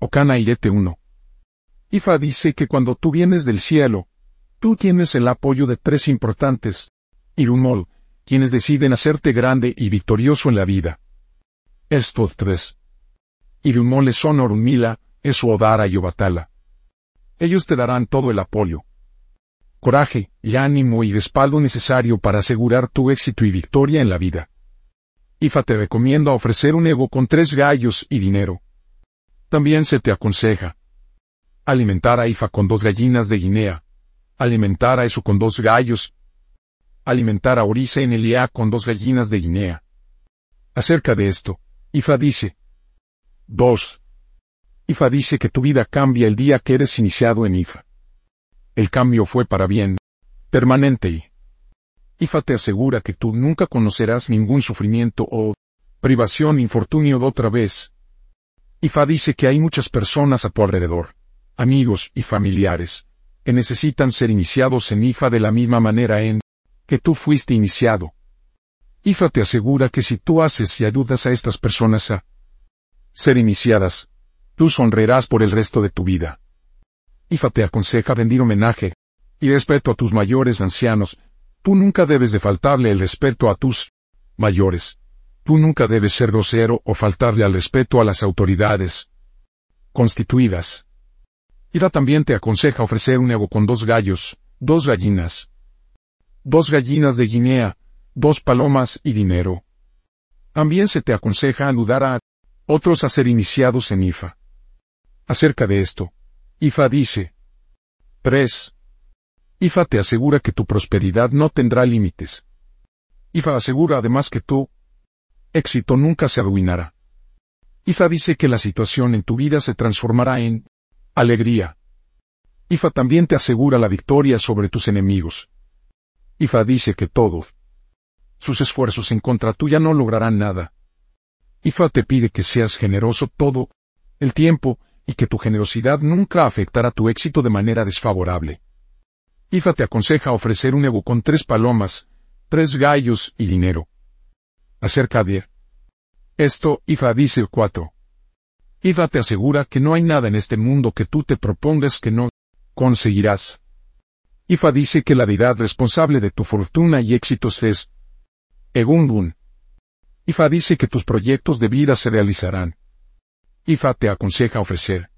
Ocana Irete 1. Ifa dice que cuando tú vienes del cielo, tú tienes el apoyo de tres importantes. Irumol, quienes deciden hacerte grande y victorioso en la vida. Estos tres. Irumol son Orunmila, Esuodara y Obatala. Ellos te darán todo el apoyo. Coraje, y ánimo y respaldo necesario para asegurar tu éxito y victoria en la vida. IFA te recomienda ofrecer un ego con tres gallos y dinero. También se te aconseja alimentar a IFA con dos gallinas de Guinea, alimentar a Eso con dos gallos, alimentar a Orisa en Elia con dos gallinas de Guinea. Acerca de esto, IFA dice 2. IFA dice que tu vida cambia el día que eres iniciado en IFA. El cambio fue para bien, permanente y IFA te asegura que tú nunca conocerás ningún sufrimiento o privación, infortunio de otra vez. IFA dice que hay muchas personas a tu alrededor, amigos y familiares, que necesitan ser iniciados en IFA de la misma manera en que tú fuiste iniciado. IFA te asegura que si tú haces y ayudas a estas personas a ser iniciadas, tú sonreirás por el resto de tu vida. IFA te aconseja rendir homenaje y respeto a tus mayores ancianos. Tú nunca debes de faltarle el respeto a tus mayores. Tú nunca debes ser grosero o faltarle al respeto a las autoridades constituidas. IFA también te aconseja ofrecer un ego con dos gallos, dos gallinas, dos gallinas de Guinea, dos palomas y dinero. También se te aconseja ayudar a otros a ser iniciados en IFA. Acerca de esto, IFA dice 3. IFA te asegura que tu prosperidad no tendrá límites. IFA asegura además que tu éxito nunca se arruinará. IFA dice que la situación en tu vida se transformará en alegría. IFA también te asegura la victoria sobre tus enemigos. IFA dice que todos sus esfuerzos en contra tuya no lograrán nada. IFA te pide que seas generoso todo el tiempo y que tu generosidad nunca afectará tu éxito de manera desfavorable. IFA te aconseja ofrecer un ego con tres palomas, tres gallos y dinero. Acerca de esto, IFA dice 4. IFA te asegura que no hay nada en este mundo que tú te propongas que no conseguirás. IFA dice que la deidad responsable de tu fortuna y éxitos es Egungun. IFA dice que tus proyectos de vida se realizarán. IFA te aconseja ofrecer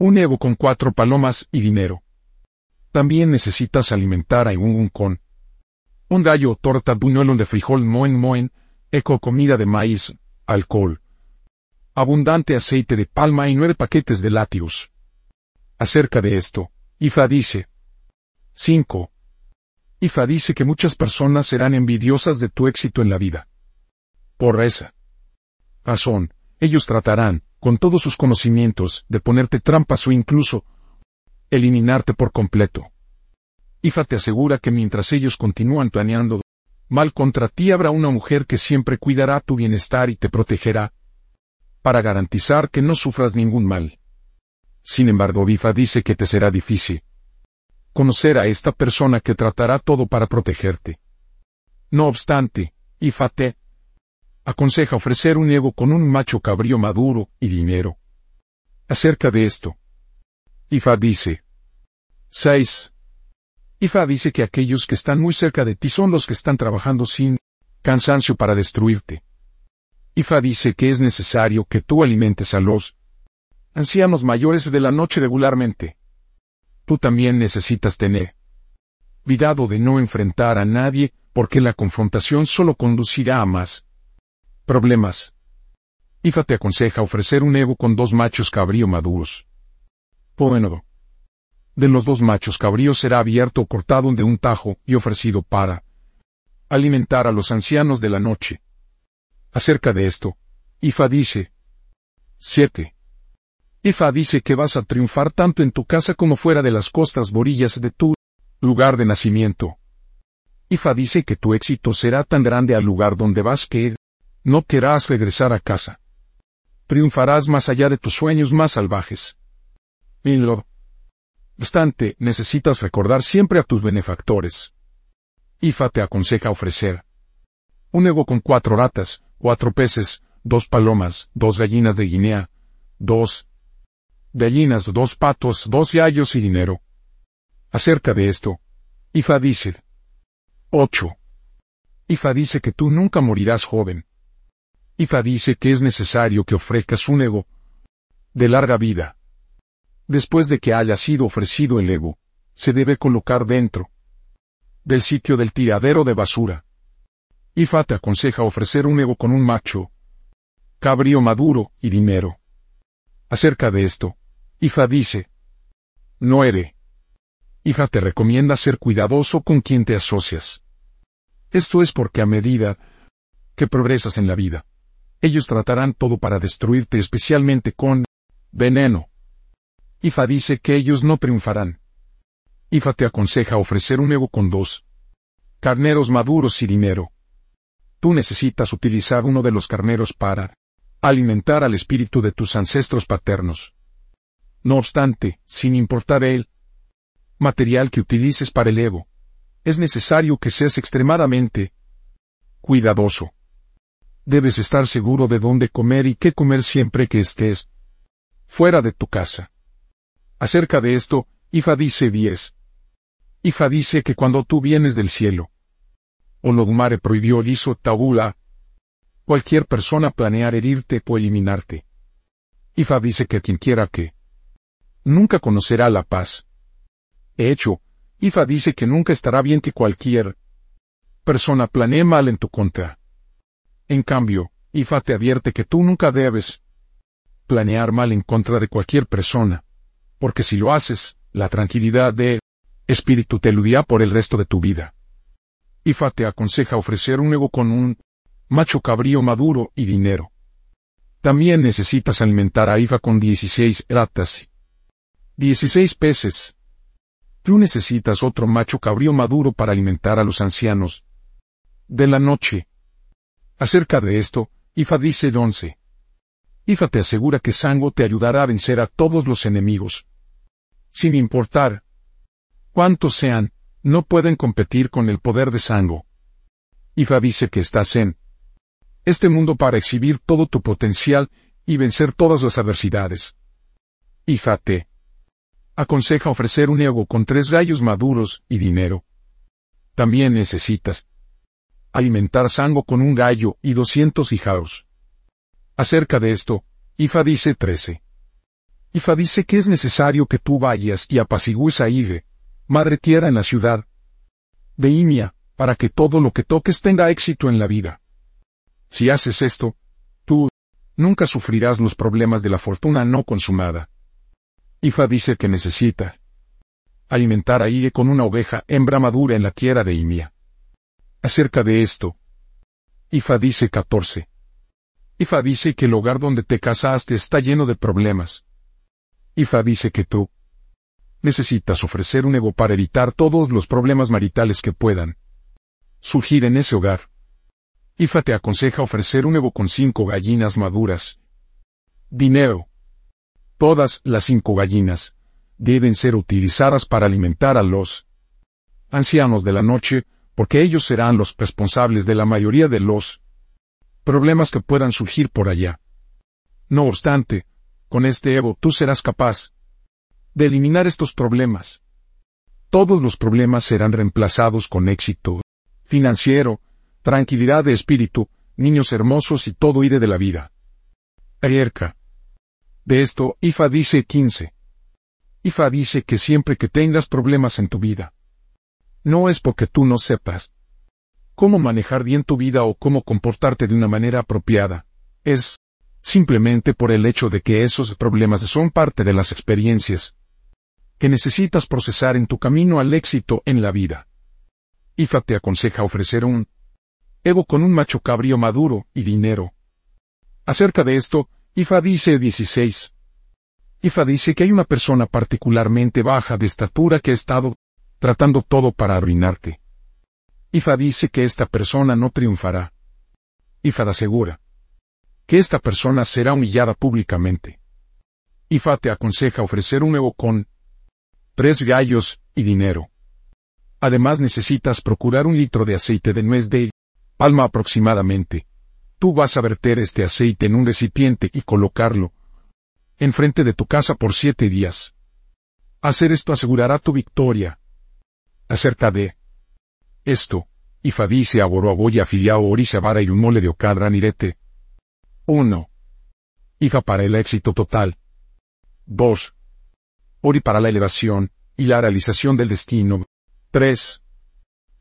un ego con cuatro palomas y dinero. También necesitas alimentar a un con un gallo, torta, buñuelo de frijol, moen moen, eco comida de maíz, alcohol, abundante aceite de palma y nueve paquetes de látigos. Acerca de esto, IFA dice 5. IFA dice que muchas personas serán envidiosas de tu éxito en la vida. Por esa razón, ellos tratarán, con todos sus conocimientos, de ponerte trampas o incluso eliminarte por completo. IFA te asegura que mientras ellos continúan planeando mal contra ti habrá una mujer que siempre cuidará tu bienestar y te protegerá, para garantizar que no sufras ningún mal. Sin embargo, IFA dice que te será difícil conocer a esta persona que tratará todo para protegerte. No obstante, Ifate aconseja ofrecer un ego con un macho cabrío maduro y dinero. Acerca de esto, Ifa dice 6. Ifa dice que aquellos que están muy cerca de ti son los que están trabajando sin cansancio para destruirte. Ifa dice que es necesario que tú alimentes a los ancianos mayores de la noche regularmente tú también necesitas tener cuidado de no enfrentar a nadie, porque la confrontación solo conducirá a más problemas. Ifa te aconseja ofrecer un ego con dos machos cabrío maduros. Poénodo. De los dos machos cabríos será abierto o cortado de un tajo y ofrecido para alimentar a los ancianos de la noche. Acerca de esto, Ifa dice 7. Ifa dice que vas a triunfar tanto en tu casa como fuera de las costas borillas de tu lugar de nacimiento. Ifa dice que tu éxito será tan grande al lugar donde vas que no querrás regresar a casa. Triunfarás más allá de tus sueños más salvajes. Lo obstante, necesitas recordar siempre a tus benefactores. Ifa te aconseja ofrecer un ego con cuatro ratas, cuatro peces, dos palomas, dos gallinas de Guinea, dos gallinas, dos patos, dos gallos y dinero. Acerca de esto, Ifa dice 8. Ifa dice que tú nunca morirás joven. Ifa dice que es necesario que ofrezcas un ego de larga vida. Después de que haya sido ofrecido el ego, se debe colocar dentro del sitio del tiradero de basura. Ifa te aconseja ofrecer un ego con un macho, cabrío maduro y dinero. Acerca de esto, Ifa dice, no eres. Ifa te recomienda ser cuidadoso con quien te asocias. Esto es porque a medida que progresas en la vida, ellos tratarán todo para destruirte especialmente con veneno. Ifa dice que ellos no triunfarán. Ifa te aconseja ofrecer un ego con dos carneros maduros y dinero. Tú necesitas utilizar uno de los carneros para alimentar al espíritu de tus ancestros paternos. No obstante, sin importar el material que utilices para el ego, es necesario que seas extremadamente cuidadoso. Debes estar seguro de dónde comer y qué comer siempre que estés fuera de tu casa. Acerca de esto, Ifa dice 10. Ifa dice que cuando tú vienes del cielo, Olodumare prohibió hizo tabula, cualquier persona planear herirte o eliminarte. Ifa dice que quien quiera que nunca conocerá la paz. Hecho, Ifa dice que nunca estará bien que cualquier persona planee mal en tu contra. En cambio, Ifa te advierte que tú nunca debes planear mal en contra de cualquier persona, porque si lo haces, la tranquilidad de espíritu te eludirá por el resto de tu vida. Ifa te aconseja ofrecer un ego con un macho cabrío maduro y dinero. También necesitas alimentar a Ifa con 16 ratas. 16 peces. Tú necesitas otro macho cabrío maduro para alimentar a los ancianos. De la noche. Acerca de esto, Ifa dice 11. Ifa te asegura que Sango te ayudará a vencer a todos los enemigos. Sin importar cuántos sean, no pueden competir con el poder de Sango. Ifa dice que estás en este mundo para exhibir todo tu potencial y vencer todas las adversidades. Ifa te aconseja ofrecer un ego con tres gallos maduros y dinero. También necesitas alimentar Sango con un gallo y doscientos hijaos. Acerca de esto, Ifa dice 13. Ifa dice que es necesario que tú vayas y apacigües a Ige, madre tierra en la ciudad de Imia, para que todo lo que toques tenga éxito en la vida. Si haces esto, tú nunca sufrirás los problemas de la fortuna no consumada. Ifa dice que necesita alimentar a Ige con una oveja hembra madura en la tierra de Imia. Acerca de esto, Ifa dice 14. Ifa dice que el hogar donde te casaste está lleno de problemas. Ifa dice que tú necesitas ofrecer un ego para evitar todos los problemas maritales que puedan surgir en ese hogar. Ifa te aconseja ofrecer un ego con cinco gallinas maduras. Dinero. Todas las cinco gallinas deben ser utilizadas para alimentar a los ancianos de la noche, porque ellos serán los responsables de la mayoría de los problemas que puedan surgir por allá. No obstante, con este Evo tú serás capaz de eliminar estos problemas. Todos los problemas serán reemplazados con éxito financiero, tranquilidad de espíritu, niños hermosos y todo ide de la vida. Ayerka. De esto, Ifa dice 15. Ifa dice que siempre que tengas problemas en tu vida, no es porque tú no sepas, cómo manejar bien tu vida o cómo comportarte de una manera apropiada. Es simplemente por el hecho de que esos problemas son parte de las experiencias que necesitas procesar en tu camino al éxito en la vida. IFA te aconseja ofrecer un Evo con un macho cabrío maduro y dinero. Acerca de esto, IFA dice 16. IFA dice que hay una persona particularmente baja de estatura que ha estado tratando todo para arruinarte. Ifa dice que esta persona no triunfará. Ifa asegura que esta persona será humillada públicamente. Ifa te aconseja ofrecer un nuevo con tres gallos y dinero. Además necesitas procurar un litro de aceite de nuez de palma aproximadamente. Tú vas a verter este aceite en un recipiente y colocarlo enfrente de tu casa por siete días. Hacer esto asegurará tu victoria. Acerca de esto, Ifa dice a Boroaboya afiliado Orisa Vara y un mole de Okadra Nirete. 1. Ifa para el éxito total. 2. Ori para la elevación y la realización del destino. 3.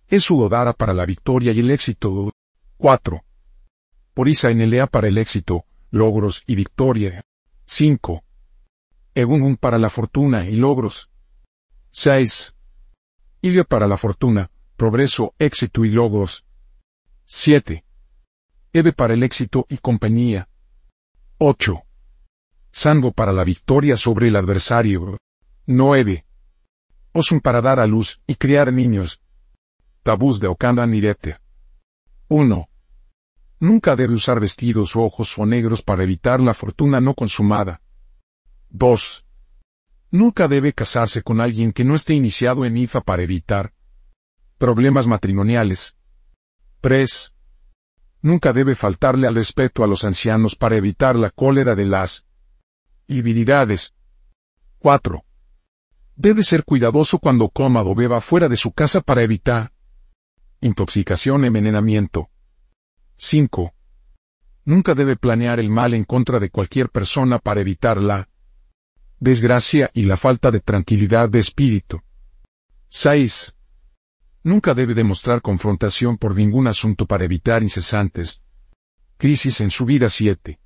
Es Udodara para la victoria y el éxito. 4. Orisa en Elea para el éxito, logros y victoria. 5. Egungun para la fortuna y logros. 6. Ilio para la fortuna, progreso, éxito y logros. 7. Eve para el éxito y compañía. 8. Sango para la victoria sobre el adversario. 9. Osun para dar a luz y criar niños. Tabús de Okanda Nirete. 1. Nunca debe usar vestidos rojos o negros para evitar la fortuna no consumada. 2. Nunca debe casarse con alguien que no esté iniciado en IFA para evitar Problemas matrimoniales. 3. Nunca debe faltarle al respeto a los ancianos para evitar la cólera de las habilidades. 4. Debe ser cuidadoso cuando coma o beba fuera de su casa para evitar intoxicación envenenamiento. 5. Nunca debe planear el mal en contra de cualquier persona para evitar la desgracia y la falta de tranquilidad de espíritu. 6. Nunca debe demostrar confrontación por ningún asunto para evitar incesantes crisis en su vida 7.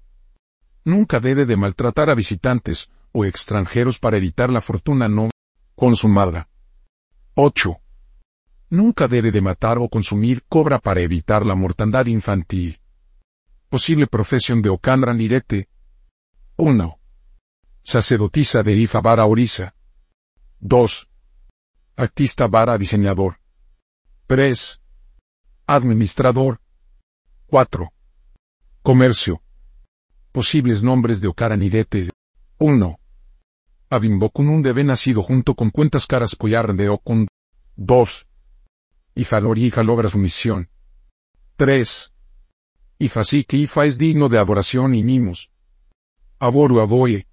Nunca debe de maltratar a visitantes o extranjeros para evitar la fortuna no consumada. 8. Nunca debe de matar o consumir cobra para evitar la mortandad infantil. Posible profesión de Okandra Nirete. 1. Sacerdotisa de Ifa Vara Orisa. 2. Artista Vara Diseñador. 3. Administrador. 4. Comercio. Posibles nombres de Okaranidete. 1. Abimbokun debe nacido junto con cuentas caras collar de Okun. 2. Ifalor y Ifa logra su misión. 3. Ifa sí que Ifa es digno de adoración y mimos. Aboru aboye.